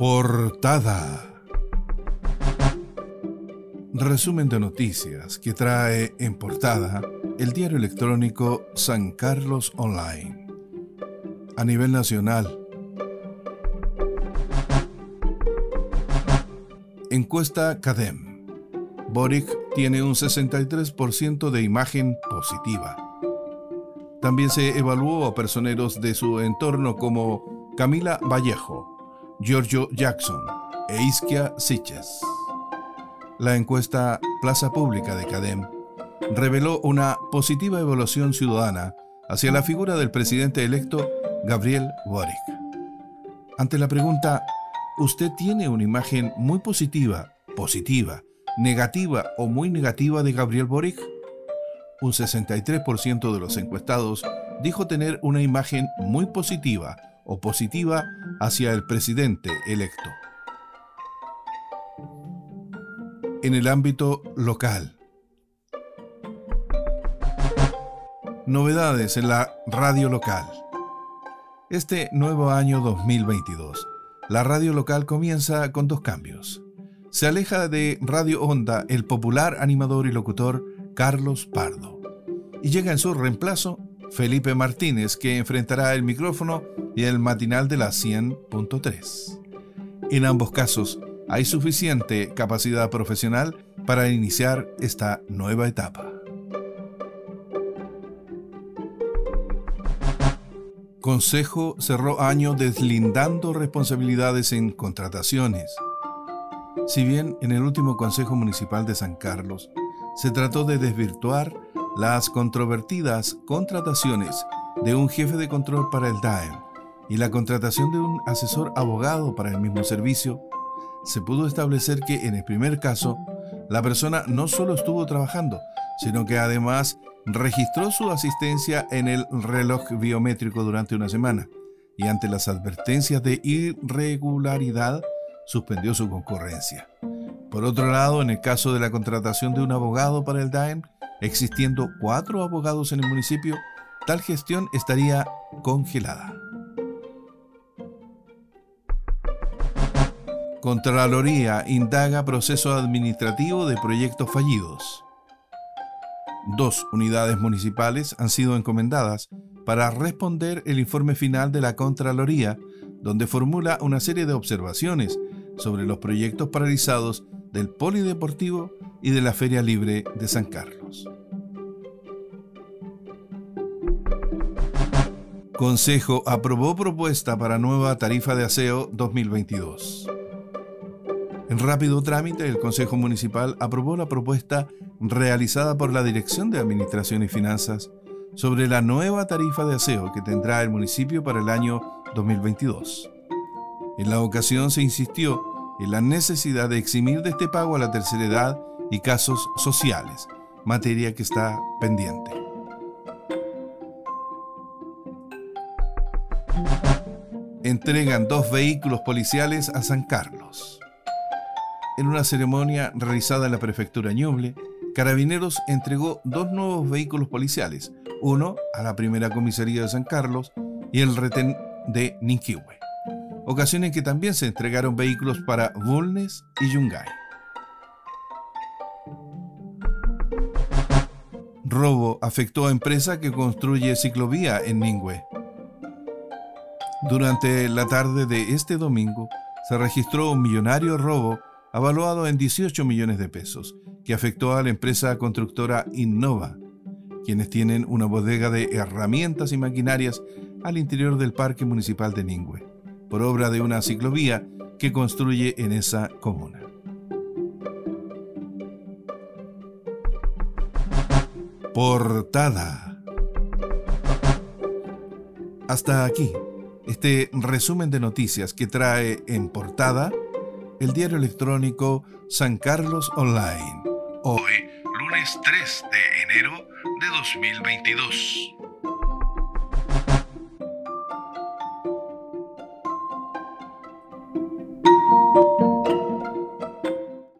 Portada. Resumen de noticias que trae en portada el diario electrónico San Carlos Online. A nivel nacional, encuesta CADEM. Boric tiene un 63% de imagen positiva. También se evaluó a personeros de su entorno como Camila Vallejo, Giorgio Jackson e Isquia Siches. La encuesta Plaza Pública de CADEM reveló una positiva evaluación ciudadana hacia la figura del presidente electo Gabriel Boric. Ante la pregunta, ¿usted tiene una imagen muy positiva, positiva, negativa o muy negativa de Gabriel Boric? Un 63% de los encuestados dijo tener una imagen muy positiva o positiva hacia el presidente electo. En el ámbito local. Novedades en la radio local. Este nuevo año 2022, la radio local comienza con dos cambios. Se aleja de Radio Onda el popular animador y locutor Carlos Pardo y llega en su reemplazo Felipe Martínez, que enfrentará el micrófono y el matinal de la 100.3. En ambos casos, hay suficiente capacidad profesional para iniciar esta nueva etapa. Consejo cerró año deslindando responsabilidades en contrataciones. Si bien en el último Consejo Municipal de San Carlos se trató de desvirtuar las controvertidas contrataciones de un jefe de control para el DAEM y la contratación de un asesor abogado para el mismo servicio, se pudo establecer que en el primer caso, la persona no solo estuvo trabajando, sino que además registró su asistencia en el reloj biométrico durante una semana y ante las advertencias de irregularidad suspendió su concurrencia. Por otro lado, en el caso de la contratación de un abogado para el DAEM, Existiendo cuatro abogados en el municipio, tal gestión estaría congelada. Contraloría indaga proceso administrativo de proyectos fallidos. Dos unidades municipales han sido encomendadas para responder el informe final de la Contraloría, donde formula una serie de observaciones sobre los proyectos paralizados del Polideportivo y de la Feria Libre de San Carlos. Consejo aprobó propuesta para nueva tarifa de aseo 2022. En rápido trámite, el Consejo Municipal aprobó la propuesta realizada por la Dirección de Administración y Finanzas sobre la nueva tarifa de aseo que tendrá el municipio para el año 2022. En la ocasión se insistió en la necesidad de eximir de este pago a la tercera edad y casos sociales, materia que está pendiente. Entregan dos vehículos policiales a San Carlos. En una ceremonia realizada en la prefectura Ñuble, Carabineros entregó dos nuevos vehículos policiales, uno a la primera comisaría de San Carlos y el retén de Ninquihue. Ocasiones en que también se entregaron vehículos para Bulnes y Yungay. Robo afectó a empresa que construye ciclovía en Ningüe. Durante la tarde de este domingo se registró un millonario robo avaluado en 18 millones de pesos, que afectó a la empresa constructora Innova, quienes tienen una bodega de herramientas y maquinarias al interior del Parque Municipal de Ningüe, por obra de una ciclovía que construye en esa comuna. Portada. Hasta aquí este resumen de noticias que trae en portada el diario electrónico San Carlos Online. Hoy, lunes 3 de enero de 2022.